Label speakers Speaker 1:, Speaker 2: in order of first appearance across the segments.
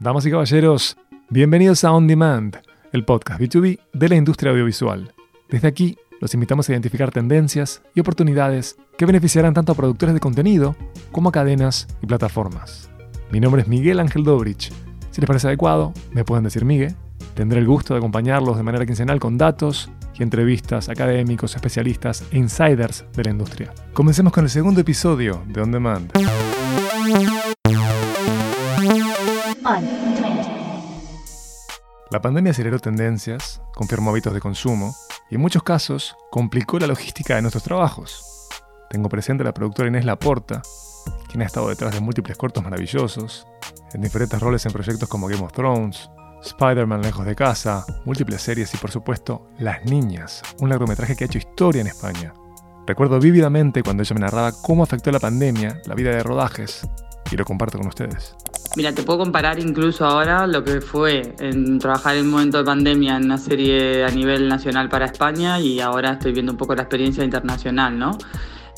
Speaker 1: Damas y caballeros, bienvenidos a On Demand, el podcast B2B de la industria audiovisual. Desde aquí, los invitamos a identificar tendencias y oportunidades que beneficiarán tanto a productores de contenido como a cadenas y plataformas. Mi nombre es Miguel Ángel Dobrich. Si les parece adecuado, me pueden decir Miguel. Tendré el gusto de acompañarlos de manera quincenal con datos y entrevistas académicos, especialistas e insiders de la industria. Comencemos con el segundo episodio de On Demand. La pandemia aceleró tendencias, confirmó hábitos de consumo y en muchos casos complicó la logística de nuestros trabajos. Tengo presente a la productora Inés Laporta, quien ha estado detrás de múltiples cortos maravillosos, en diferentes roles en proyectos como Game of Thrones, Spider-Man Lejos de Casa, múltiples series y por supuesto Las Niñas, un largometraje que ha hecho historia en España. Recuerdo vívidamente cuando ella me narraba cómo afectó la pandemia la vida de rodajes y lo comparto con ustedes.
Speaker 2: Mira, te puedo comparar incluso ahora lo que fue en trabajar en un momento de pandemia en una serie a nivel nacional para España y ahora estoy viendo un poco la experiencia internacional, ¿no?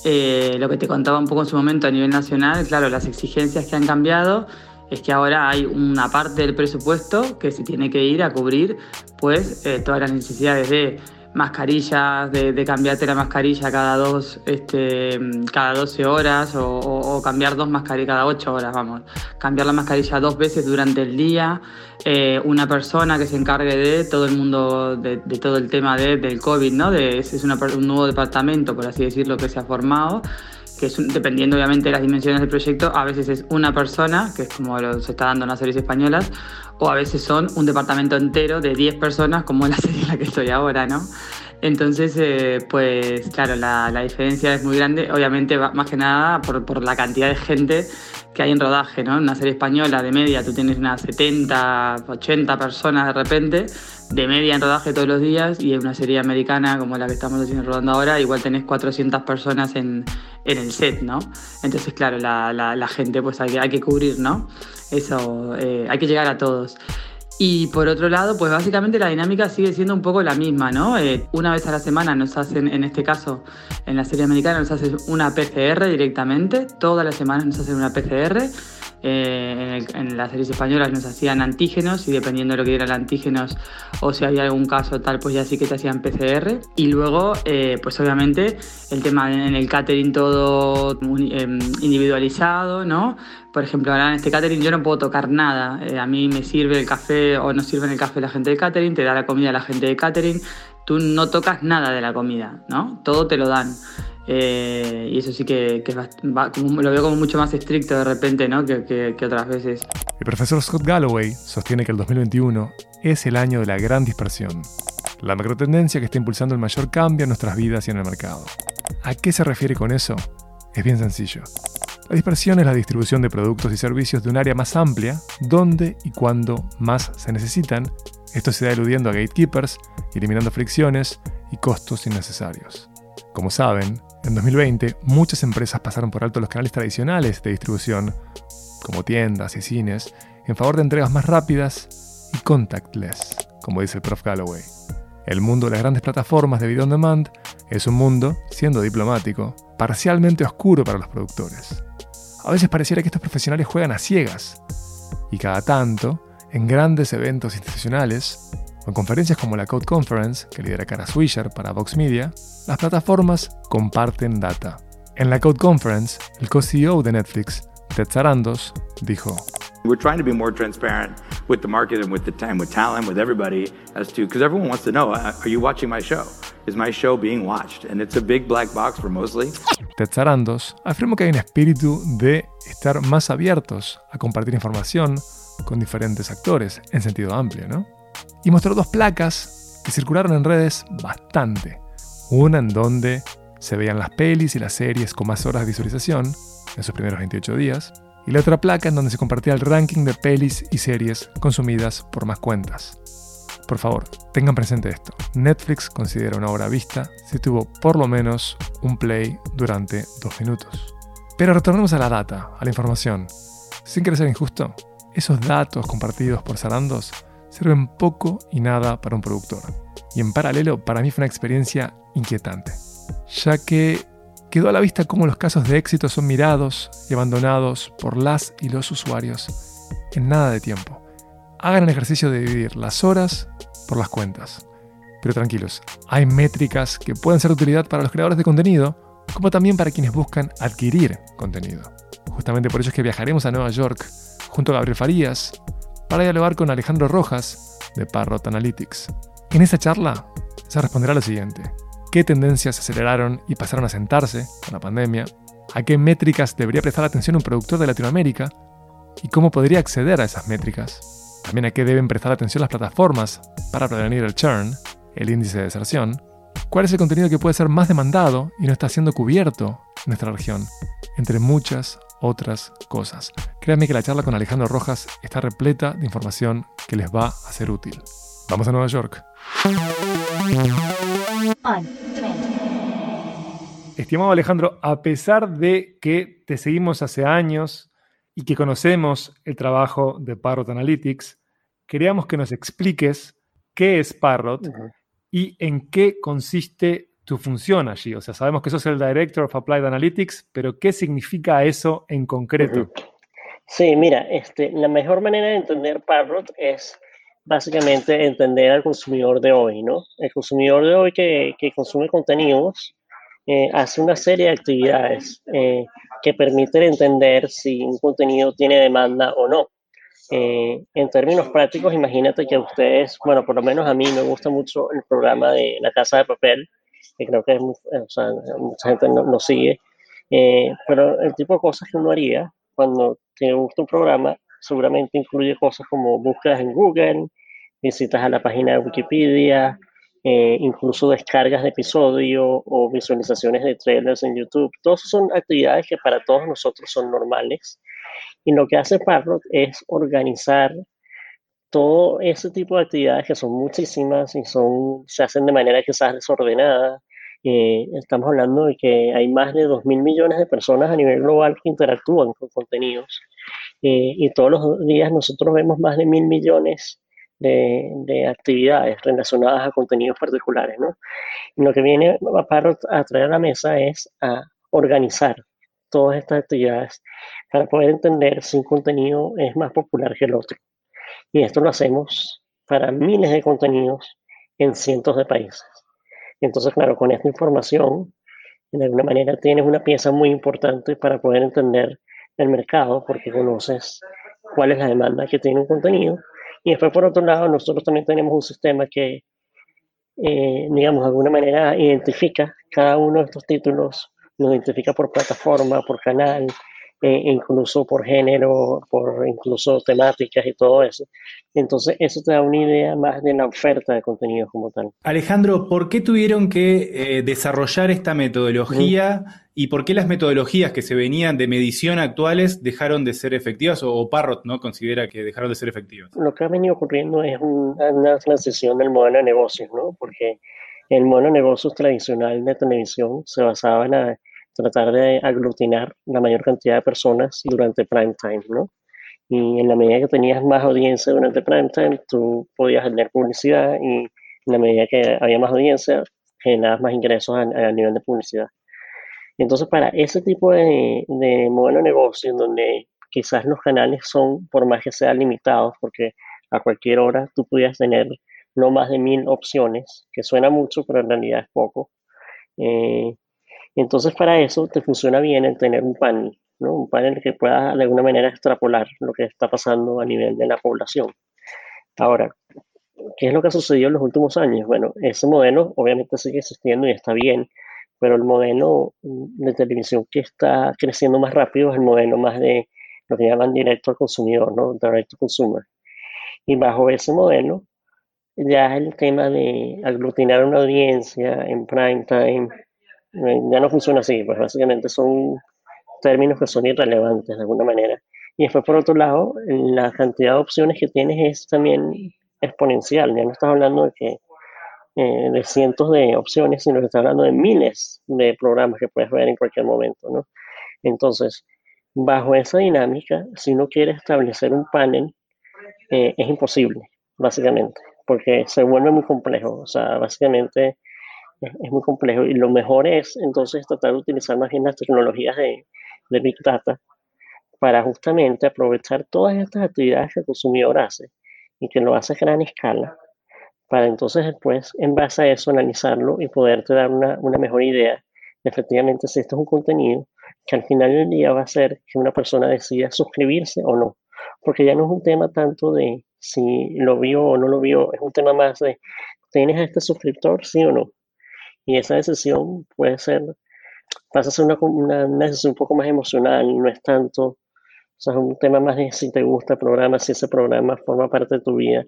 Speaker 2: Eh, lo que te contaba un poco en su momento a nivel nacional, claro, las exigencias que han cambiado es que ahora hay una parte del presupuesto que se tiene que ir a cubrir pues eh, todas las necesidades de mascarillas, de, cambiarte la mascarilla cada dos, este, cada 12 horas o, cambiar dos mascarillas cada 8 horas, vamos. Cambiar la mascarilla dos veces durante el día, eh, una persona que se encargue de todo el mundo, de, todo el tema de, del COVID, ¿no? De, es un nuevo departamento, por así decirlo, que se ha formado que es dependiendo obviamente de las dimensiones del proyecto, a veces es una persona, que es como lo, se está dando en las series españolas, o a veces son un departamento entero de 10 personas, como la serie en la que estoy ahora, ¿no? Entonces, eh, pues claro, la, la, diferencia es muy grande, obviamente más que nada por, por, la cantidad de gente que hay en rodaje, ¿no? En una serie española de media tú tienes unas 70, 80 personas de repente, de media en rodaje todos los días, y en una serie americana como la que estamos haciendo rodando ahora, igual tenés 400 personas en, en el set, ¿no? Entonces, claro, la, la, gente pues hay hay que cubrir, ¿no? Eso, eh, hay que llegar a todos. Y por otro lado, pues básicamente la dinámica sigue siendo un poco la misma, ¿no? Eh, una vez a la semana nos hacen, en este caso, en la serie americana, nos hacen una PCR directamente, todas las semanas nos hacen una PCR eh, en, las series españolas nos hacían antígenos y dependiendo de lo que dieran antígenos o si había algún caso tal, pues ya sí que te hacían PCR. Y luego, eh, pues obviamente, el tema en el catering todo em, individualizado, ¿no? Por ejemplo, ahora en este catering yo no puedo tocar nada. Eh, a mí me sirve el café o no sirve el café la gente de catering, te da la comida la gente de catering. Tú no tocas nada de la comida, ¿no? Todo te lo dan. Eh, y eso sí que, lo veo como mucho más estricto de repente ¿no? que, otras veces.
Speaker 1: El profesor Scott Galloway sostiene que el 2021 es el año de la gran dispersión, la macrotendencia que está impulsando el mayor cambio en nuestras vidas y en el mercado. ¿A qué se refiere con eso? Es bien sencillo. La dispersión es la distribución de productos y servicios de un área más amplia, donde y cuando más se necesitan. Esto se da eludiendo a gatekeepers, eliminando fricciones y costos innecesarios. Como saben, en 2020, muchas empresas pasaron por alto los canales tradicionales de distribución, como tiendas y cines, en favor de entregas más rápidas y contactless, como dice el prof Galloway. El mundo de las grandes plataformas de video on demand es un mundo, siendo diplomático, parcialmente oscuro para los productores. A veces pareciera que estos profesionales juegan a ciegas, y cada tanto, en grandes eventos institucionales, en conferencias como la Code Conference, que lidera Cara Swisher para Vox Media, las plataformas comparten data. En la Code Conference, el co-CEO de Netflix, Ted Sarandos, dijo:
Speaker 3: We're trying to be more transparent with the market and with the time, with talent, with everybody, as to because everyone wants to know: Are you watching my show? Is my show being watched? And it's a big black box for mostly.
Speaker 1: Ted Sarandos afirmó que hay un espíritu de estar más abiertos a compartir información con diferentes actores, en sentido amplio, ¿no? Y mostró dos placas que circularon en redes bastante. Una en donde se veían las pelis y las series con más horas de visualización en sus primeros 28 días, y la otra placa en donde se compartía el ranking de pelis y series consumidas por más cuentas. Por favor, tengan presente esto. Netflix considera una obra vista si tuvo por lo menos un play durante dos minutos. Pero retornemos a la data, a la información. Sin querer ser injusto, esos datos compartidos por Sarandos sirven poco y nada para un productor. Y en paralelo, para mí fue una experiencia inquietante, ya que quedó a la vista cómo los casos de éxito son mirados y abandonados por las y los usuarios en nada de tiempo. hagan el ejercicio de dividir las horas por las cuentas. Pero tranquilos, hay métricas que pueden ser de utilidad para los creadores de contenido, como también para quienes buscan adquirir contenido. Justamente por eso es que viajaremos a Nueva York junto a Gabriel Farías para dialogar con Alejandro Rojas de Parrot Analytics. En esa charla se responderá lo siguiente. ¿Qué tendencias se aceleraron y pasaron a sentarse con la pandemia? ¿A qué métricas debería prestar atención un productor de Latinoamérica? ¿Y cómo podría acceder a esas métricas? También a qué deben prestar atención las plataformas para prevenir el churn, el índice de deserción. ¿Cuál es el contenido que puede ser más demandado y no está siendo cubierto en nuestra región? Entre muchas otras cosas. Créanme que la charla con Alejandro Rojas está repleta de información que les va a ser útil. Vamos a Nueva York. Estimado Alejandro, a pesar de que te seguimos hace años y que conocemos el trabajo de Parrot Analytics, queríamos que nos expliques qué es Parrot y en qué consiste tu función allí. O sea, sabemos que sos el Director of Applied Analytics, pero ¿qué significa eso en concreto?
Speaker 4: Sí, mira, este, la mejor manera de entender Parrot es básicamente entender al consumidor de hoy, ¿no? El consumidor de hoy que, que consume contenidos eh, hace una serie de actividades eh, que permiten entender si un contenido tiene demanda o no. Eh, en términos prácticos, imagínate que ustedes, bueno, por lo menos a mí me gusta mucho el programa de La Casa de Papel, que creo que es o sea, mucha gente no, no sigue, pero el tipo de cosas que uno haría cuando te gusta un programa seguramente incluye cosas como búsquedas en Google, visitas a la página de Wikipedia, eh, incluso descargas de episodio o visualizaciones de trailers en YouTube. Todas son actividades que para todos nosotros son normales. Y lo que hace Parrot es organizar todo ese tipo de actividades que son muchísimas y son, se hacen de manera quizás desordenada. Estamos hablando de que hay más de 2 mil millones de personas a nivel global que interactúan con contenidos. Eh, y todos los días nosotros vemos más de mil millones de, actividades relacionadas a contenidos particulares, ¿no? Y lo que viene a, a traer a la mesa es a organizar todas estas actividades para poder entender si un contenido es más popular que el otro. Y esto lo hacemos para miles de contenidos en cientos de países. Entonces, claro, con esta información, de alguna manera tienes una pieza muy importante para poder entender el mercado, porque conoces cuál es la demanda que tiene un contenido. Y después, por otro lado, nosotros también tenemos un sistema que, eh, digamos, de alguna manera identifica cada uno de estos títulos, lo identifica por plataforma, por canal, eh, incluso por género, por incluso temáticas y todo eso. Entonces, eso te da una idea más de la oferta de contenido como tal.
Speaker 5: Alejandro, ¿por qué tuvieron que eh, desarrollar esta metodología y por qué las metodologías que se venían de medición actuales dejaron de ser efectivas o, Parrot no considera que dejaron de ser efectivas?
Speaker 4: Lo que ha venido ocurriendo es una transición del modelo de negocios, ¿no? Porque el modelo de negocios tradicional de televisión se basaba en la tratar de aglutinar la mayor cantidad de personas durante prime time, ¿no? Y en la medida que tenías más audiencia durante prime time, tú podías generar publicidad y en la medida que había más audiencia, generabas más ingresos a, nivel de publicidad. Entonces, para ese tipo de, de modelo de negocio, en donde quizás los canales son, por más que sean limitados, porque a cualquier hora tú pudieras tener no más de mil opciones, que suena mucho, pero en realidad es poco. Eh, entonces, para eso te funciona bien el tener un panel, ¿no? Un panel que pueda de alguna manera extrapolar lo que está pasando a nivel de la población. Ahora, ¿qué es lo que ha sucedido en los últimos años? Bueno, ese modelo obviamente sigue existiendo y está bien, pero el modelo de televisión que está creciendo más rápido es el modelo más de lo que llaman directo al consumidor, ¿no? Direct to consumer. Y bajo ese modelo, ya el tema de aglutinar una audiencia en prime time, ya no funciona así, pues básicamente son términos que son irrelevantes de alguna manera. Y después, por otro lado, la cantidad de opciones que tienes es también exponencial. Ya no estás hablando de que eh, de cientos de opciones, sino que estás hablando de miles de programas que puedes ver en cualquier momento, ¿no? Entonces, bajo esa dinámica, si uno quiere establecer un panel, eh, es imposible, básicamente, porque se vuelve muy complejo. O sea, básicamente es, muy complejo y lo mejor es entonces tratar de utilizar más bien las tecnologías de, Big Data para justamente aprovechar todas estas actividades que el consumidor hace y que lo hace a gran escala, para entonces después, en base a eso, analizarlo y poderte dar una, una mejor idea de efectivamente si esto es un contenido que al final del día va a ser que una persona decida suscribirse o no. Porque ya no es un tema tanto de si lo vio o no lo vio, es un tema más de, ¿tienes a este suscriptor, sí o no? Y esa decisión puede ser, pasa a ser una, una, decisión un poco más emocional, no es tanto, o sea, es un tema más de si te gusta el programa, si ese programa forma parte de tu vida.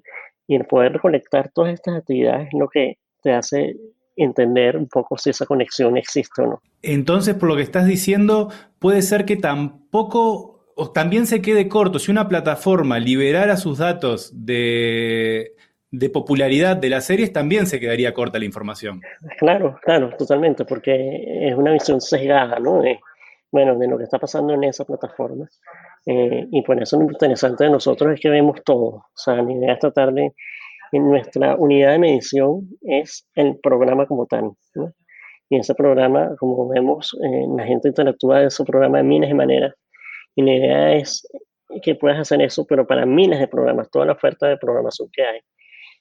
Speaker 4: Y el poder recolectar todas estas actividades es lo que te hace entender un poco si esa conexión existe o no.
Speaker 5: Entonces, por lo que estás diciendo, puede ser que tampoco, o también se quede corto, si una plataforma liberara sus datos de, de popularidad de las series, también se quedaría corta la información.
Speaker 4: Claro, claro, totalmente, porque es una visión sesgada, ¿no? De, bueno, de lo que está pasando en esa plataforma. Eh, y por eso lo interesante de nosotros es que vemos todo. O sea, la idea es tratar de en nuestra unidad de medición es el programa como tal. ¿no? Y ese programa, como vemos, eh, la gente interactúa de ese programa de miles de maneras. Y la idea es que puedas hacer eso, pero para miles de programas, toda la oferta de programación que hay.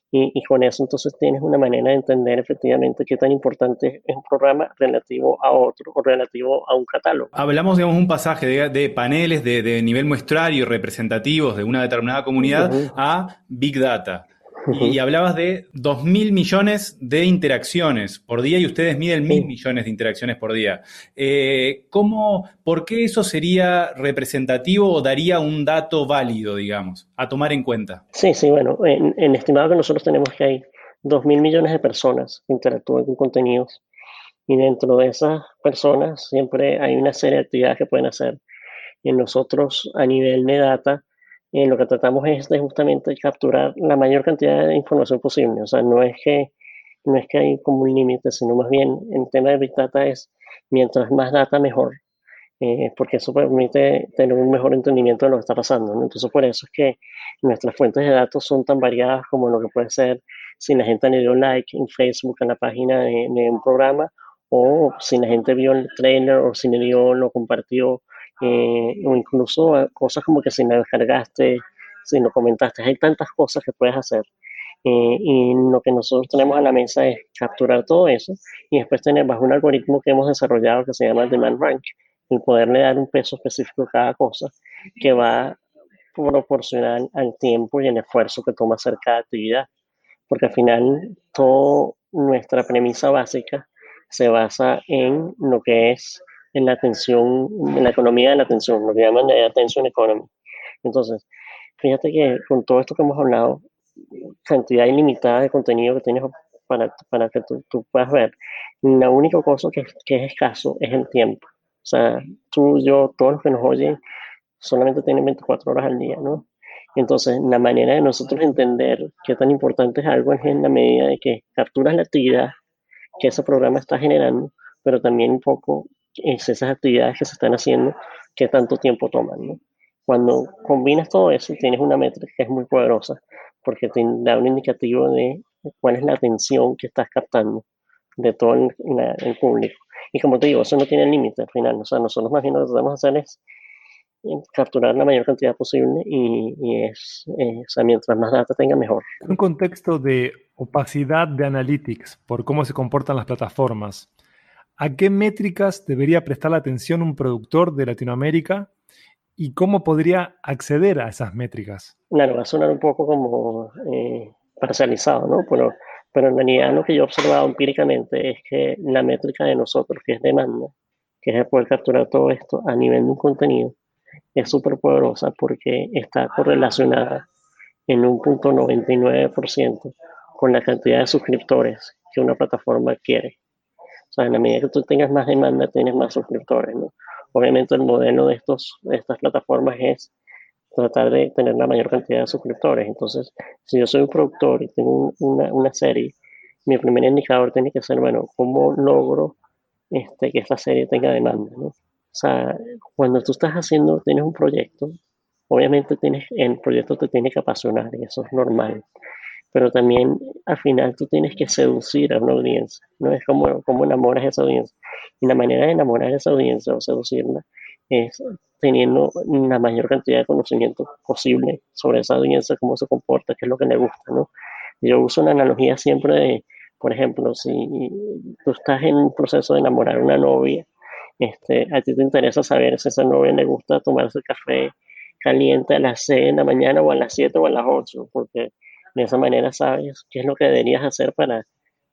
Speaker 4: Y, y, con eso entonces tienes una manera de entender efectivamente qué tan importante es un programa relativo a otro o relativo a un catálogo.
Speaker 5: Hablamos, digamos, un pasaje de, de paneles de, de, nivel muestrario representativos de una determinada comunidad uh -huh. a Big Data. Y, hablabas de 2.000 millones de interacciones por día y ustedes miden mil millones de interacciones por día. Eh, ¿cómo, ¿Por qué eso sería representativo o daría un dato válido, digamos, a tomar en cuenta?
Speaker 4: Sí, sí, bueno, en, en estimado que nosotros tenemos que hay 2.000 millones de personas que interactúan con contenidos y dentro de esas personas siempre hay una serie de actividades que pueden hacer. Y nosotros a nivel de data eh, lo que tratamos es de justamente capturar la mayor cantidad de información posible. O sea, no es que, no es que hay como un límite, sino más bien el tema de Big Data es mientras más data mejor, eh, porque eso permite tener un mejor entendimiento de lo que está pasando. ¿no? Entonces, por eso es que nuestras fuentes de datos son tan variadas como lo que puede ser si la gente le dio like en Facebook a la página de, de un programa o si la gente vio el trailer o si le dio, lo compartió eh, o incluso cosas como que si me descargaste, si lo comentaste, hay tantas cosas que puedes hacer. Eh, y lo que nosotros tenemos a la mesa es capturar todo eso y después tener bajo un algoritmo que hemos desarrollado que se llama Demand Rank, el poderle dar un peso específico a cada cosa que va proporcional al tiempo y el esfuerzo que toma hacer cada actividad. Porque al final, toda nuestra premisa básica se basa en lo que es en la atención, en la economía de la atención, lo que llaman la attention economy. Entonces, fíjate que con todo esto que hemos hablado, cantidad ilimitada de contenido que tienes para, para que tú, tú, puedas ver, la única cosa que, que es escaso es el tiempo. O sea, tú, yo, todos los que nos oyen, solamente tienen 24 horas al día, ¿no? Entonces, la manera de nosotros entender qué tan importante es algo es en la medida de que capturas la actividad que ese programa está generando, pero también un poco es esas actividades que se están haciendo, qué tanto tiempo toman. ¿no? Cuando combinas todo eso, tienes una métrica que es muy poderosa, porque te da un indicativo de cuál es la atención que estás captando de todo el, la, el público. Y como te digo, eso no tiene límite al final. O sea, nosotros más bien lo que tratamos de hacer es capturar la mayor cantidad posible y, y es, eh, o sea, mientras más data tenga, mejor.
Speaker 1: Un contexto de opacidad de analytics por cómo se comportan las plataformas, ¿a qué métricas debería prestar la atención un productor de Latinoamérica y cómo podría acceder a esas métricas?
Speaker 4: Claro, va a sonar un poco como eh, parcializado, ¿no? Pero, pero en realidad lo que yo he observado empíricamente es que la métrica de nosotros, que es demanda, que es poder capturar todo esto a nivel de un contenido, es súper poderosa porque está correlacionada en un punto 99% con la cantidad de suscriptores que una plataforma quiere. Sea, en la medida que tú tengas más demanda, tienes más suscriptores, ¿no? Obviamente el modelo de, estos, de estas plataformas es tratar de tener la mayor cantidad de suscriptores. Entonces, si yo soy un productor y tengo una, una serie, mi primer indicador tiene que ser, bueno, ¿cómo logro este, que esta serie tenga demanda? ¿no? O sea, cuando tú estás haciendo, tienes un proyecto, obviamente tienes, el proyecto te tiene que apasionar y eso es normal. Pero también al final tú tienes que seducir a una audiencia, ¿no? Es como, como enamoras a esa audiencia. Y la manera de enamorar a esa audiencia o seducirla es teniendo la mayor cantidad de conocimiento posible sobre esa audiencia, cómo se comporta, qué es lo que le gusta, ¿no? Yo uso una analogía siempre de, por ejemplo, si tú estás en un proceso de enamorar a una novia, este, a ti te interesa saber si esa novia le gusta tomarse café caliente a las 6 de la mañana o a las 7 o a las 8, porque de esa manera sabes qué es lo que deberías hacer para,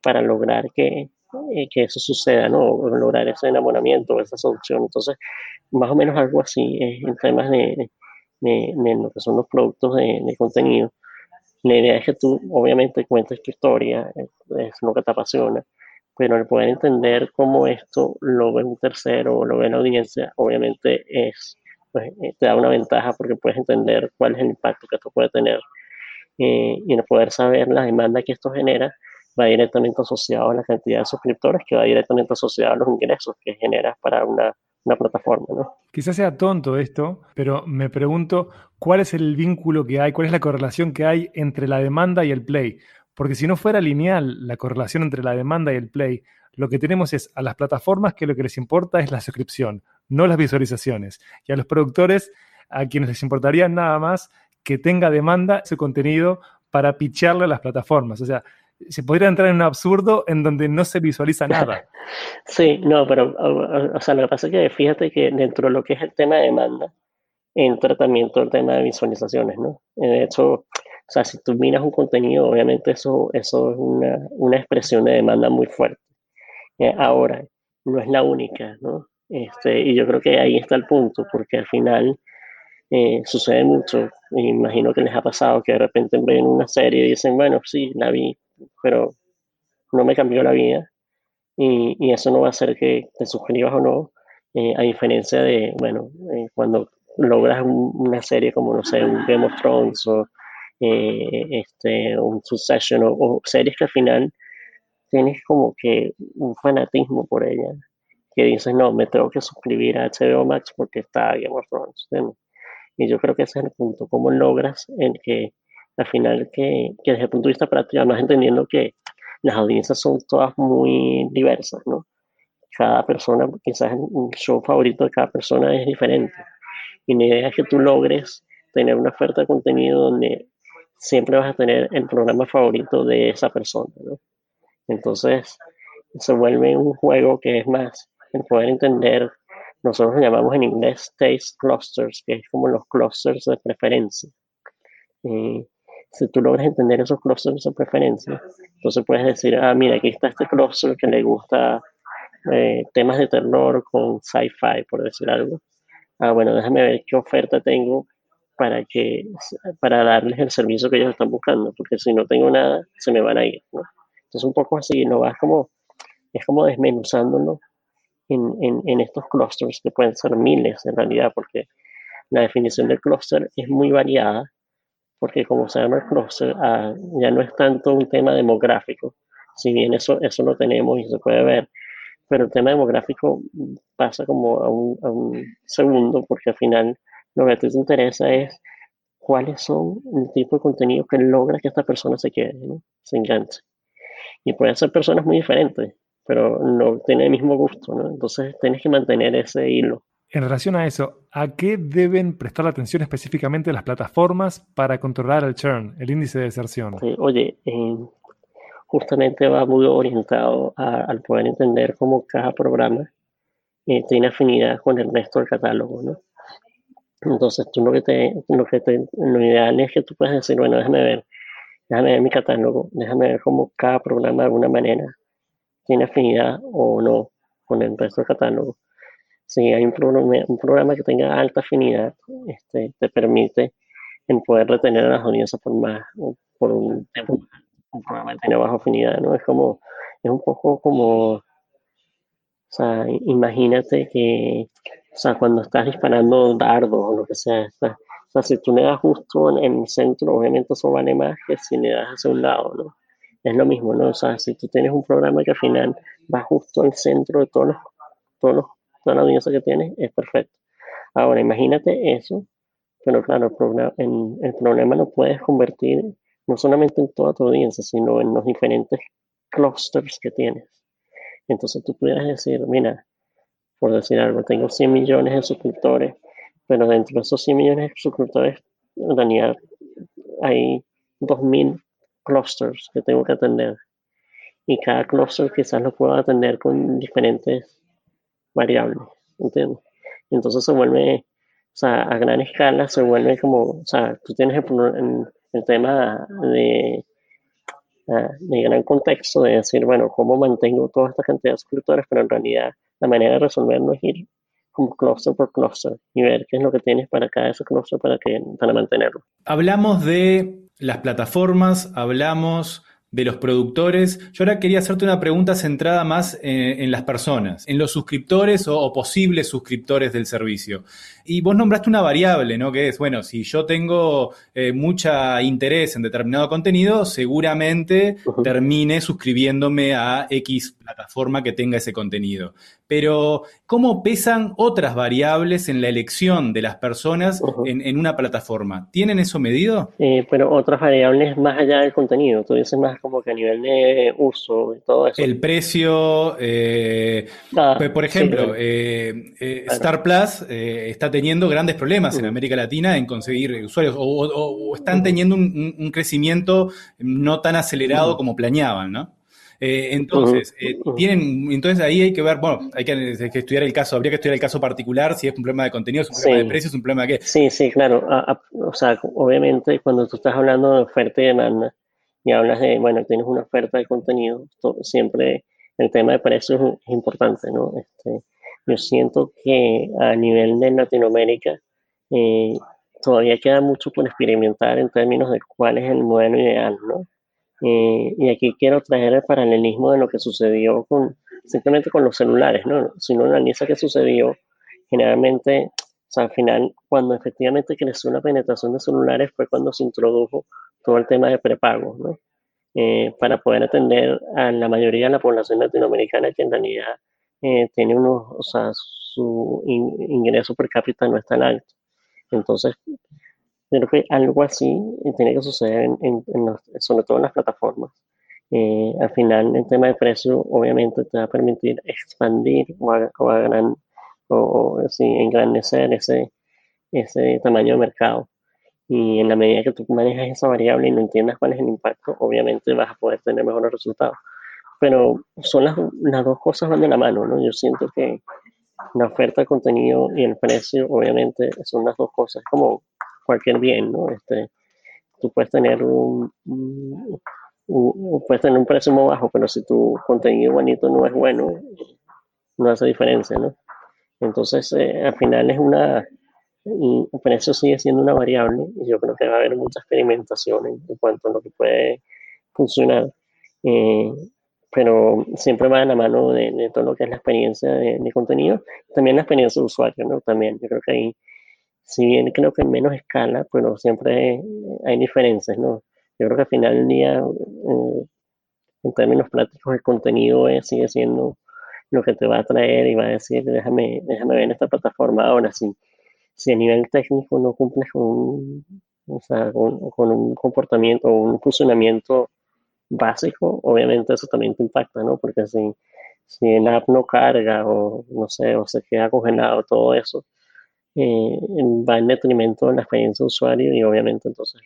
Speaker 4: para lograr que, eh, que eso suceda, ¿no? lograr ese enamoramiento, esa solución. Entonces, más o menos algo así en temas de, de, lo que son los productos de, de, contenido. La idea es que tú, obviamente, cuentes tu historia, es lo que te apasiona, pero el poder entender cómo esto lo ve un tercero o lo ve la audiencia, obviamente es, pues, eh, te da una ventaja porque puedes entender cuál es el impacto que esto puede tener eh, y el poder saber la demanda que esto genera va directamente asociado a la cantidad de suscriptores, que va directamente asociado a los ingresos que generas para una, una plataforma. ¿no?
Speaker 1: Quizás sea tonto esto, pero me pregunto cuál es el vínculo que hay, cuál es la correlación que hay entre la demanda y el play. Porque si no fuera lineal la correlación entre la demanda y el play, lo que tenemos es a las plataformas que lo que les importa es la suscripción, no las visualizaciones. Y a los productores, a quienes les importaría nada más que tenga demanda su contenido para picharle a las plataformas. O sea, se podría entrar en un absurdo en donde no se visualiza nada.
Speaker 4: Sí, no, pero, o, sea, lo que pasa es que fíjate que dentro de lo que es el tema de demanda, entra también todo el tema de visualizaciones, ¿no? De hecho, o sea, si tú miras un contenido, obviamente eso, eso es una, una expresión de demanda muy fuerte. Eh, ahora, no es la única, ¿no? Este, y yo creo que ahí está el punto, porque al final eh, sucede mucho, me imagino que les ha pasado que de repente ven una serie y dicen, bueno, sí, la vi, pero no me cambió la vida y, eso no va a hacer que te suscribas o no, eh, a diferencia de, bueno, eh, cuando logras una serie como, no sé, un Game of Thrones o este, un Succession o, series que al final tienes como que un fanatismo por ella, que dices, no, me tengo que suscribir a HBO Max porque está Game of Thrones. Y yo creo que ese es el punto, cómo logras en que al final que, que desde el punto de vista práctico, además entendiendo que las audiencias son todas muy diversas, ¿no? Cada persona, quizás un show favorito de cada persona es diferente. Y la idea es que tú logres tener una oferta de contenido donde siempre vas a tener el programa favorito de esa persona, ¿no? Entonces, se vuelve un juego que es más el poder entender nosotros lo llamamos en inglés taste clusters, que es como los clusters de preferencia. Eh, si tú logras entender esos clusters de preferencia, entonces puedes decir, ah, mira, aquí está este cluster que le gusta eh, temas de terror con sci-fi, por decir algo. Ah, bueno, déjame ver qué oferta tengo para que para darles el servicio que ellos están buscando, porque si no tengo nada, se me van a ir, ¿no? Entonces un poco así, no vas como, es como desmenuzándolo en, en, estos clusters, que pueden ser miles en realidad, porque la definición del cluster es muy variada, porque como se llama el cluster, ah, ya no es tanto un tema demográfico, si bien eso, eso lo tenemos y se puede ver, pero el tema demográfico pasa como a un, a un segundo, porque al final lo que a ti te interesa es cuáles son el tipo de contenido que logra que esta persona se quede, se enganche. Y pueden ser personas muy diferentes pero no tiene el mismo gusto, ¿no? Entonces tienes que mantener ese hilo.
Speaker 1: En relación a eso, ¿a qué deben prestar atención específicamente las plataformas para controlar el churn, el índice de deserción?
Speaker 4: oye, eh, justamente va muy orientado al poder entender cómo cada programa eh, tiene afinidad con el resto del catálogo, ¿no? Entonces, tú lo que te, lo que te, lo ideal es que tú puedas decir, bueno, déjame ver, déjame ver mi catálogo, déjame ver cómo cada programa de alguna manera tiene afinidad o no con el resto del catálogo. Si hay un programa, un programa que tenga alta afinidad, este, te permite en poder retener a las audiencias por más, por un tiempo Un programa que tiene baja afinidad, ¿no? Es como, es un poco como, o sea, imagínate que, o sea, cuando estás disparando dardos o lo que sea, o sea, si tú le das justo en, el centro, obviamente eso vale más que si le das hacia un lado, ¿no? Es lo mismo, ¿no? O sea, si tú tienes un programa que al final va justo al centro de todos los, todos los, toda la audiencia que tienes, es perfecto. Ahora, imagínate eso, pero claro, el problema, en, el problema lo puedes convertir no solamente en toda tu audiencia, sino en los diferentes clusters que tienes. Entonces tú pudieras decir, mira, por decir algo, tengo 100 millones de suscriptores, pero dentro de esos 100 millones de suscriptores, en realidad hay 2.000 clusters que tengo que atender. Y cada cluster quizás lo puedo atender con diferentes variables, ¿entiendes? Entonces se vuelve, o sea, a gran escala se vuelve como, o sea, tú tienes el, el tema de, ah, de gran contexto de decir, bueno, ¿cómo mantengo toda esta cantidad de suscriptores? Pero en realidad la manera de resolverlo es ir como cluster por cluster y ver qué es lo que tienes para cada ese cluster para, que, para mantenerlo.
Speaker 5: Hablamos de las plataformas, hablamos de los productores. Yo ahora quería hacerte una pregunta centrada más eh, en, las personas, en los suscriptores o, posibles suscriptores del servicio. Y vos nombraste una variable, ¿no? Que es, bueno, si yo tengo eh, mucha interés en determinado contenido, seguramente termine suscribiéndome a X plataforma que tenga ese contenido. Pero, ¿cómo pesan otras variables en la elección de las personas en, una plataforma? ¿Tienen eso medido?
Speaker 4: Eh, pero otras variables más allá del contenido, tú dices más como que a nivel de uso y todo eso.
Speaker 5: El precio, eh, ah, por ejemplo, eh, Star Plus está teniendo grandes problemas en América Latina en conseguir usuarios o, están teniendo un, crecimiento no tan acelerado como planeaban, ¿no? Eh, entonces, eh, tienen, entonces ahí hay que ver, bueno, hay que, estudiar el caso, habría que estudiar el caso particular, si es un problema de contenido, es un problema de precios, es un problema de qué.
Speaker 4: Sí, sí, claro. o sea, obviamente cuando tú estás hablando de oferta y demanda y hablas de, bueno, tienes una oferta de contenido, siempre el tema de precios es importante, ¿no? Este, yo siento que a nivel de Latinoamérica eh, todavía queda mucho por experimentar en términos de cuál es el modelo ideal, ¿no? Eh, y aquí quiero traer el paralelismo de lo que sucedió con, simplemente con los celulares, ¿no? Si uno analiza qué sucedió, generalmente, o sea, al final, cuando efectivamente creció la penetración de celulares fue cuando se introdujo todo el tema de prepago, ¿no? Eh, para poder atender a la mayoría de la población latinoamericana que en realidad eh, tiene unos, o sea, su ingreso per cápita no es tan alto. Entonces, Creo que algo así eh, tiene que suceder en, sobre todo en las plataformas. Eh, al final, el tema de precio obviamente te va a permitir expandir o, a, o, engrandecer ese, ese tamaño de mercado. Y en la medida que tú manejas esa variable y no entiendas cuál es el impacto, obviamente vas a poder tener mejores resultados. Pero son las, las dos cosas van de la mano, ¿no? Yo siento que la oferta de contenido y el precio, obviamente, son las dos cosas. Como cualquier bien, ¿no? Este, tú puedes tener un, puedes tener un precio muy bajo, pero si tu contenido bonito no es bueno, no hace diferencia, ¿no? Entonces, eh, al final es una, el precio sigue siendo una variable y yo creo que va a haber mucha experimentación en, cuanto a lo que puede funcionar. Eh, pero siempre va en la mano de, todo lo que es la experiencia de, de, contenido, también la experiencia de usuario, ¿no? También, yo creo que ahí si bien creo que en menos escala, pero siempre hay diferencias, ¿no? Yo creo que al final del día, eh, en términos prácticos, el contenido sigue siendo lo que te va a traer y va a decir, déjame, déjame ver esta plataforma ahora. Si, si a nivel técnico no cumples con un, o sea, con, con un comportamiento o un funcionamiento básico, obviamente eso también te impacta, ¿no? Porque si, si el app no carga o no sé, o se queda congelado, todo eso, eh, va en detrimento de la experiencia de usuario y obviamente entonces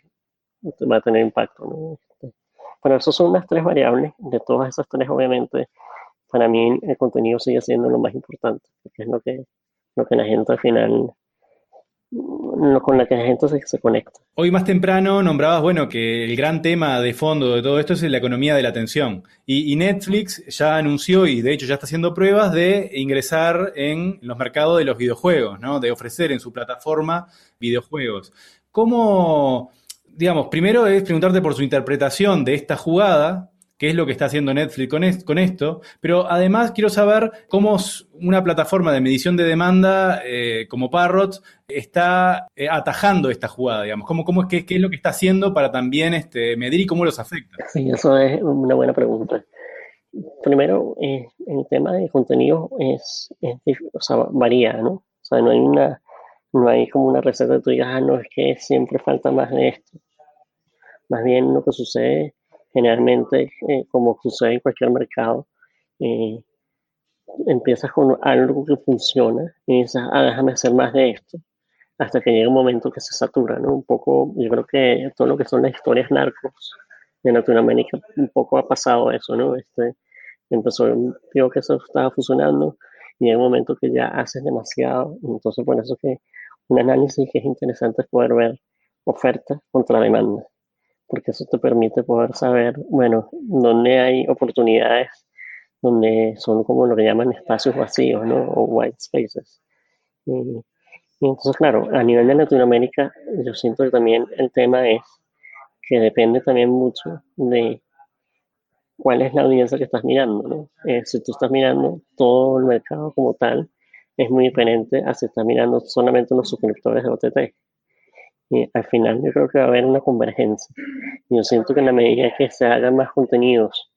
Speaker 4: va a tener impacto. ¿no? Este, pero esas son las tres variables. De todas esas tres, obviamente, para mí el contenido sigue siendo lo más importante, porque es lo que, lo que la gente al final con la que la se, conecta.
Speaker 5: Hoy más temprano nombrabas, bueno, que el gran tema de fondo de todo esto es la economía de la atención. Y, Netflix ya anunció, y de hecho ya está haciendo pruebas, de ingresar en los mercados de los videojuegos, ¿no? De ofrecer en su plataforma videojuegos. ¿Cómo, digamos, primero es preguntarte por su interpretación de esta jugada, qué es lo que está haciendo Netflix con, esto, pero además quiero saber cómo una plataforma de medición de demanda eh, como Parrot está eh, atajando esta jugada, digamos, cómo, es, qué, qué, es lo que está haciendo para también este, medir y cómo los afecta.
Speaker 4: Sí, eso es una buena pregunta. Primero, eh, el tema de contenido es, o sea, varía, ¿no? O sea, no hay una, no hay como una receta que tú digas, ah, no, es que siempre falta más de esto. Más bien lo que sucede generalmente, eh, como sucede en cualquier mercado, eh, empiezas con algo que funciona y dices, ah, déjame hacer más de esto, hasta que llega un momento que se satura, ¿no? Un poco, yo creo que todo lo que son las historias narcos de Latinoamérica, un poco ha pasado eso, ¿no? Este, empezó, digo que eso estaba funcionando y llega un momento que ya haces demasiado, entonces por eso que un análisis que es interesante es poder ver oferta contra demanda, porque eso te permite poder saber, bueno, dónde hay oportunidades, donde son como lo que llaman espacios vacíos, ¿no? O white spaces. Y, entonces, claro, a nivel de Latinoamérica, yo siento que también el tema es que depende también mucho de cuál es la audiencia que estás mirando, ¿no? Eh, si tú estás mirando todo el mercado como tal, es muy diferente a si estás mirando solamente los suscriptores de OTT. Y al final yo creo que va a haber una convergencia. Yo siento que en la medida que se hagan más contenidos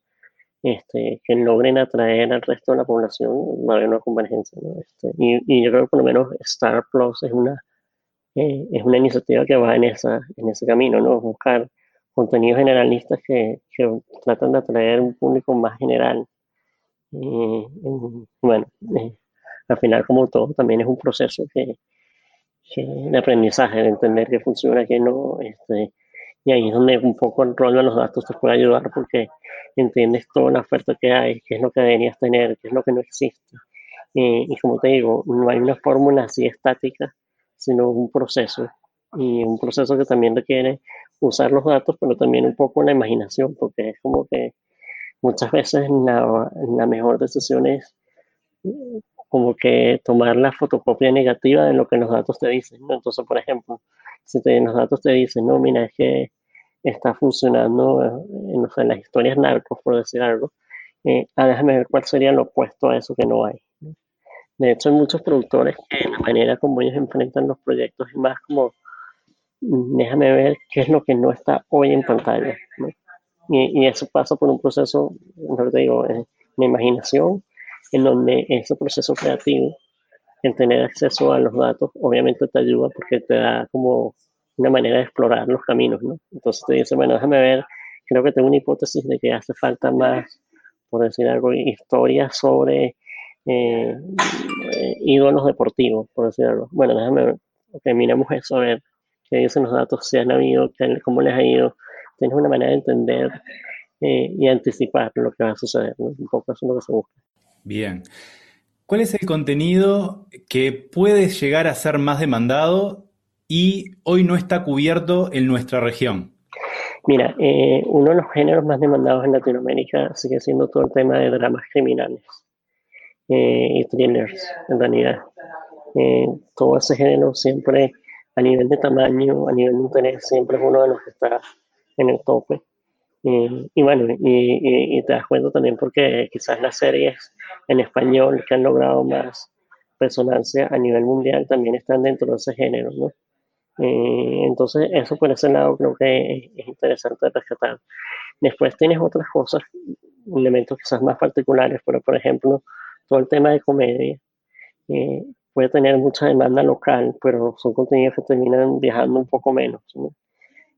Speaker 4: este, que logren atraer al resto de la población, va a haber una convergencia. Este, y, yo creo que por lo menos Star Plus es una, eh, es una iniciativa que va en, esa, en ese camino, ¿no? buscar contenidos generalistas que, que tratan de atraer un público más general. bueno, eh, al final como todo también es un proceso que, de aprendizaje, de entender qué funciona, qué no, este, y ahí es donde un poco el rol de los datos te puede ayudar porque entiendes toda la oferta que hay, qué es lo que deberías tener, qué es lo que no existe. y como te digo, no hay una fórmula así estática, sino un proceso. Y un proceso que también requiere usar los datos, pero también un poco la imaginación, porque es como que muchas veces la, la mejor decisión es como que tomar la fotocopia negativa de lo que los datos te dicen. ¿no? Entonces, por ejemplo, si te, los datos te dicen, no, mira, es que está funcionando en, en las historias narcos, por decir algo, eh, ah, déjame ver cuál sería lo opuesto a eso que no hay. De hecho, hay muchos productores que la manera como ellos enfrentan los proyectos es más como, mm, déjame ver qué es lo que no está hoy en pantalla. Y, y, eso pasa por un proceso, no te digo, eh, de imaginación, en donde ese proceso creativo, el tener acceso a los datos, obviamente te ayuda porque te da como una manera de explorar los caminos, ¿no? Entonces te dice, bueno, déjame ver, creo que tengo una hipótesis de que hace falta más, por decir algo, historias sobre eh, ídolos deportivos, por decir algo. Bueno, déjame ver, ok, miremos eso, a ver qué dicen los datos, si han habido, cómo les ha ido. Tienes una manera de entender eh, y anticipar lo que va a suceder, ¿no? Un poco eso es lo que se busca.
Speaker 5: Bien. ¿Cuál es el contenido que puede llegar a ser más demandado y hoy no está cubierto en nuestra región?
Speaker 4: Mira, eh, uno de los géneros más demandados en Latinoamérica sigue siendo todo el tema de dramas criminales eh, y thrillers, en realidad. Eh, todo ese género siempre, a nivel de tamaño, a nivel de interés, siempre es uno de los que está en el tope. Y bueno, y, te das cuenta también porque quizás las series en español que han logrado más resonancia a nivel mundial también están dentro de ese género, ¿no? Entonces, eso por ese lado creo que es, interesante rescatar. Después tienes otras cosas, elementos quizás más particulares, pero por ejemplo, todo el tema de comedia eh, puede tener mucha demanda local, pero son contenidos que terminan viajando un poco menos.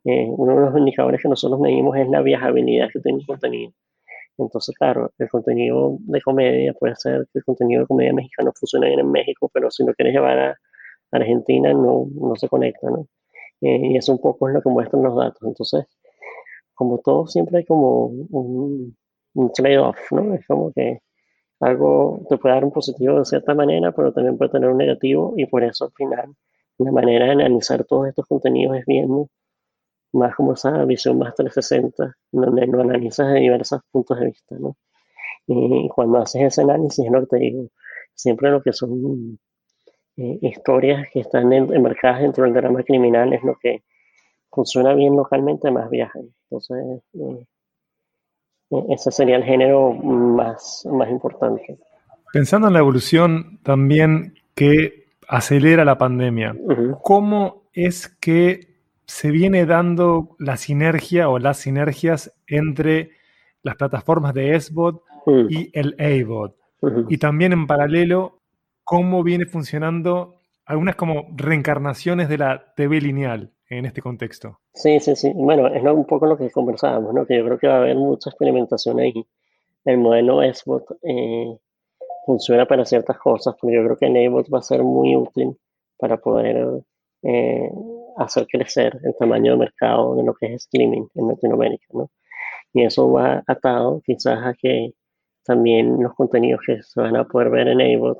Speaker 4: Eh, uno de los indicadores que nosotros medimos es la viajabilidad que tiene un contenido. Entonces, claro, el contenido de comedia puede ser que el contenido de comedia mexicano funcione bien en México, pero si lo quieres llevar a Argentina no, no se conecta, ¿no? Eh, y eso un poco es lo que muestran los datos. Entonces, como todo, siempre hay como un, un trade-off, ¿no? Es como que algo te puede dar un positivo de cierta manera, pero también puede tener un negativo y por eso al final la manera de analizar todos estos contenidos es viendo más como esa visión más 360, donde lo analizas de diversos puntos de vista, ¿no? Y cuando haces ese análisis, es lo que te digo, siempre lo que son eh, historias que están enmarcadas dentro del drama criminal es lo que funciona bien localmente, más viaja. Entonces, eh, eh, ese sería el género más, más importante.
Speaker 1: Pensando en la evolución también que acelera la pandemia, ¿cómo es que se viene dando la sinergia o las sinergias entre las plataformas de SBOT mm. y el ABOT. Y también en paralelo, cómo viene funcionando algunas como reencarnaciones de la TV lineal en este contexto.
Speaker 4: Sí, sí, sí. Bueno, es un poco lo que conversábamos, ¿no? Que yo creo que va a haber mucha experimentación ahí. El modelo SBOT eh, funciona para ciertas cosas, pero yo creo que Enable va a ser muy útil para poder eh, hacer crecer el tamaño de mercado de lo que es streaming en Latinoamérica, ¿no? Y eso va atado quizás a que también los contenidos que se van a poder ver en Avot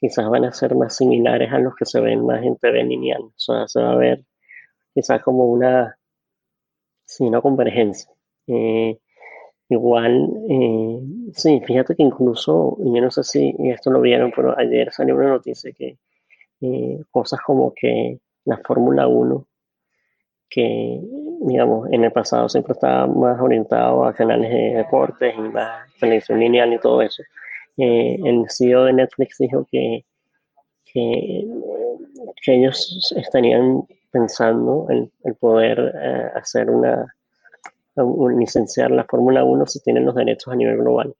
Speaker 4: quizás van a ser más similares a los que se ven más en TV lineal. O sea, se va a ver quizás como una, sí, una convergencia. Eh, igual, eh, sí, fíjate que incluso, yo no sé si esto lo vieron, pero ayer salió una noticia que eh, cosas como que la Fórmula 1, que digamos en el pasado siempre estaba más orientado a canales de deportes y más televisión lineal y todo eso. Eh, el CEO de Netflix dijo que, que, ellos estarían pensando en el poder eh, hacer una, licenciar la Fórmula 1 si tienen los derechos a nivel global.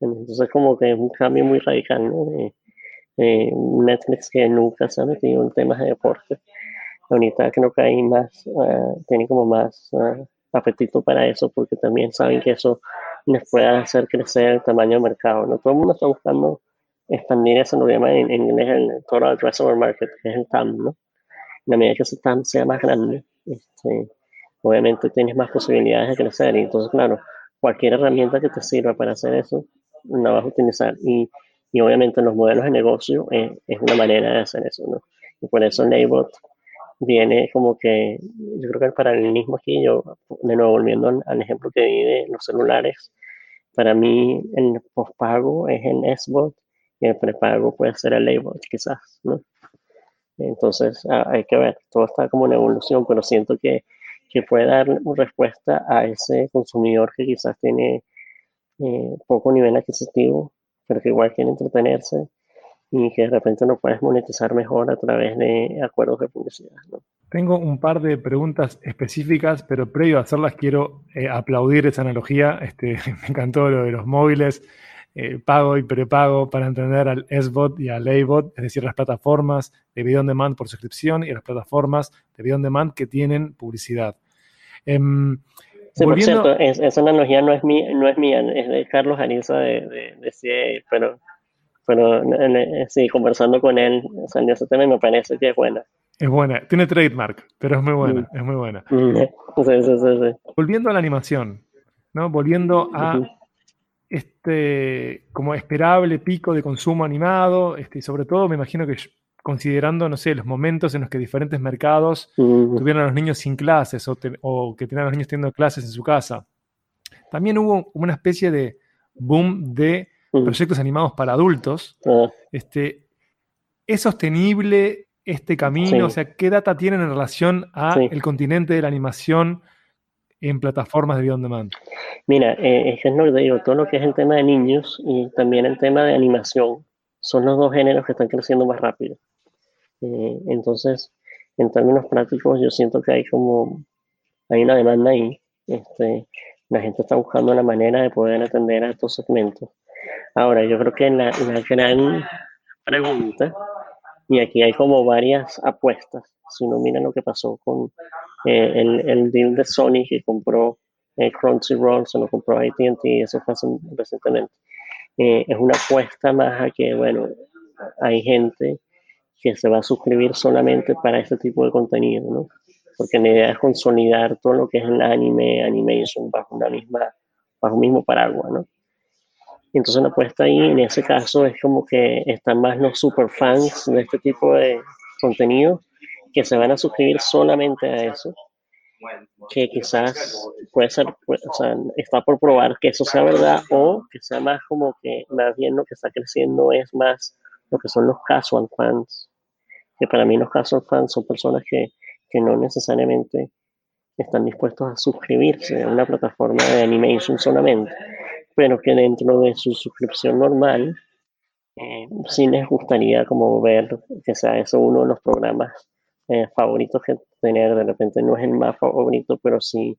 Speaker 4: Entonces como que es un cambio muy radical, ¿no? Netflix que nunca se ha metido en temas de deporte. Ahorita creo que hay más, uh, tienen como más uh, apetito para eso porque también saben que eso les puede hacer crecer el tamaño del mercado. ¿no? Todo el mundo está buscando expandir eso, lo en, inglés el Total Addressable Market, que es el TAM, ¿no? En la medida que ese TAM sea más grande, este, obviamente tienes más posibilidades de crecer. Y entonces, claro, cualquier herramienta que te sirva para hacer eso, la vas a utilizar. Y y obviamente los modelos de negocio eh, es una manera de hacer eso, ¿no? Y por eso Naybot viene como que, yo creo que el paralelismo aquí, yo de nuevo volviendo al, ejemplo que di de los celulares, para mí el postpago es el SBOT y el prepago puede ser el Naybot quizás, ¿no? Entonces hay que ver, todo está como en evolución, pero siento que, que puede dar respuesta a ese consumidor que quizás tiene eh, poco nivel adquisitivo pero que igual quiere entretenerse y que de repente no puedes monetizar mejor a través de acuerdos de publicidad.
Speaker 1: Tengo un par de preguntas específicas, pero previo a hacerlas quiero eh, aplaudir esa analogía. Este, me encantó lo de los móviles, eh, pago y prepago para entender al SBOT y al ABOT, es decir, las plataformas de video on demand por suscripción y las plataformas de video on demand que tienen publicidad.
Speaker 4: Em, Sí, por cierto, esa analogía no es, mía, no es mía, es de Carlos Ariza de, de, CIE, pero, pero sí, conversando con él, salió ese tema y me parece que es buena.
Speaker 1: Es buena, tiene trademark, pero es muy buena, mm. es muy buena. Mm, sí, sí, sí, Volviendo a la animación, ¿no? Volviendo a este como esperable pico de consumo animado, este, y sobre todo me imagino que considerando, no sé, los momentos en los que diferentes mercados tuvieron a los niños sin clases o, que tenían a los niños teniendo clases en su casa. También hubo una especie de boom de proyectos animados para adultos. Ah. Este, ¿Es sostenible este camino? O sea, ¿qué data tienen en relación al el continente de la animación en plataformas de video on demand?
Speaker 4: Mira, eh, es lo que digo, todo lo que es el tema de niños y también el tema de animación son los dos géneros que están creciendo más rápido. Eh, entonces, en términos prácticos, yo siento que hay como, hay una demanda ahí. Este, la gente está buscando una manera de poder atender a estos segmentos. Ahora, yo creo que la, la gran pregunta, y aquí hay como varias apuestas, si uno mira lo que pasó con eh, el, el, deal de Sony que compró eh, Crunchyroll, se lo compró AT&T, eso fue recientemente. Eh, es una apuesta más a que, bueno, hay gente que se va a suscribir solamente para este tipo de contenido, ¿no? Porque la idea es consolidar todo lo que es el anime, animation, bajo una misma, bajo un mismo paraguas, ¿no? entonces la apuesta ahí, en ese caso, es como que están más los super fans de este tipo de contenido que se van a suscribir solamente a eso, que quizás puede ser, o sea, está por probar que eso sea verdad o que sea más como que más bien lo que está creciendo es más lo que son los casual fans, que para mí los casos fans son personas que, que no necesariamente están dispuestos a suscribirse a una plataforma de animation solamente, pero que dentro de su suscripción normal eh, sí les gustaría como ver que sea eso uno de los programas eh, favoritos que tener, de repente no es el más favorito, pero sí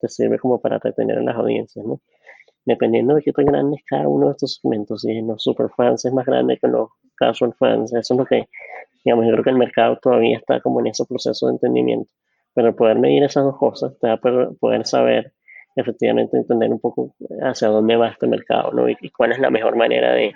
Speaker 4: te sirve como para retener a las audiencias, ¿no? Dependiendo de qué tan grande es cada uno de estos segmentos, si los superfans es más grande que los casual fans, eso es lo que Digamos, yo creo que el mercado todavía está como en ese proceso de entendimiento. Pero poder medir esas dos cosas te va a poder saber efectivamente entender un poco hacia dónde va este mercado, ¿no? Y, cuál es la mejor manera de,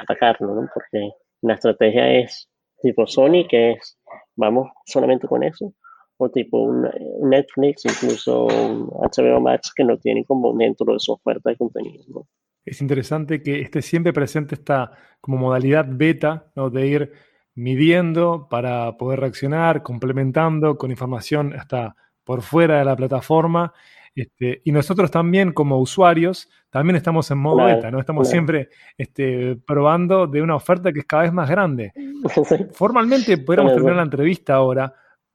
Speaker 4: atacarlo, ¿no? Porque la estrategia es tipo Sony, que es, vamos solamente con eso, o tipo un, Netflix, incluso un HBO Max, que no tienen como dentro de su oferta de contenido, ¿no?
Speaker 1: Es interesante que esté siempre presente esta como modalidad beta, ¿no? De ir midiendo para poder reaccionar, complementando con información hasta por fuera de la plataforma. Este, y nosotros también como usuarios, también estamos en modo beta, ¿no? Estamos siempre este, probando de una oferta que es cada vez más grande. Formalmente podríamos terminar la entrevista ahora,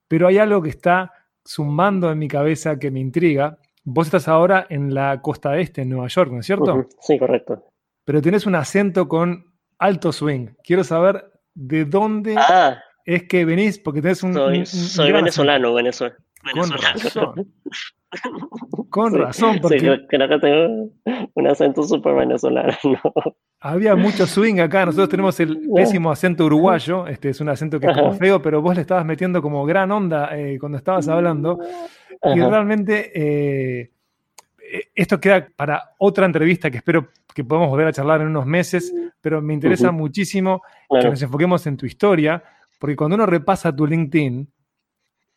Speaker 1: pero hay algo que está zumbando en mi cabeza que me intriga. Vos estás ahora en la costa este, en Nueva York, ¿no es cierto?
Speaker 4: Sí, correcto.
Speaker 1: Pero tenés un acento con alto swing. Quiero saber de dónde ah. es que venís, porque tenés un.
Speaker 4: Soy, venezolano, venezolano.
Speaker 1: Con razón. Con razón, porque.
Speaker 4: Sí, creo que tengo un acento súper venezolano.
Speaker 1: Había mucho swing acá. Nosotros tenemos el pésimo acento uruguayo. Este es un acento que es como feo, pero vos le estabas metiendo como gran onda eh, cuando estabas hablando. Y realmente. Eh, esto queda para otra entrevista que espero que podamos volver a charlar en unos meses, pero me interesa muchísimo que nos enfoquemos en tu historia, porque cuando uno repasa tu LinkedIn,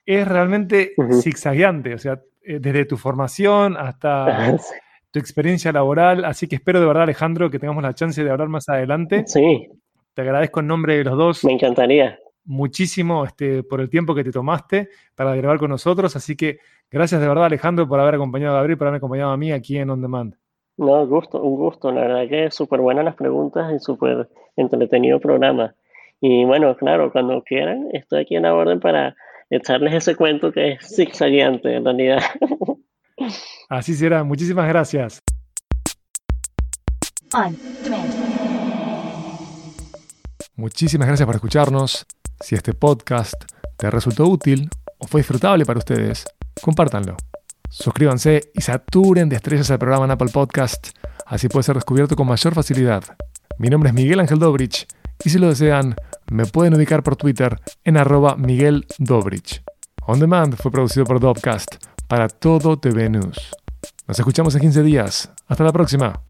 Speaker 1: es realmente zigzagueante, o sea, eh, desde tu formación hasta tu experiencia laboral, así que espero de verdad, Alejandro, que tengamos la chance de hablar más adelante.
Speaker 4: Sí.
Speaker 1: Te agradezco en nombre de los dos.
Speaker 4: Me encantaría.
Speaker 1: Muchísimo este, por el tiempo que te tomaste para grabar con nosotros, así que gracias de verdad, Alejandro, por haber acompañado a Gabriel, por haberme acompañado a mí aquí en On Demand.
Speaker 4: No, un gusto, un gusto. La verdad que súper buenas las preguntas y súper entretenido programa. Y bueno, claro, cuando quieran, estoy aquí en la orden para echarles ese cuento que es zigzagueante en realidad.
Speaker 1: Así será. Muchísimas gracias. Muchísimas gracias por escucharnos. Si este podcast te resultó útil o fue disfrutable para ustedes, compártanlo. Suscríbanse y saturen de estrellas al programa en Apple Podcast, así puede ser descubierto con mayor facilidad. Mi nombre es Miguel Ángel Dobrich y si lo desean, me pueden ubicar por Twitter en arroba Miguel Dobrich. On Demand fue producido por Dopcast para todo TV News. Nos escuchamos en 15 días. Hasta la próxima.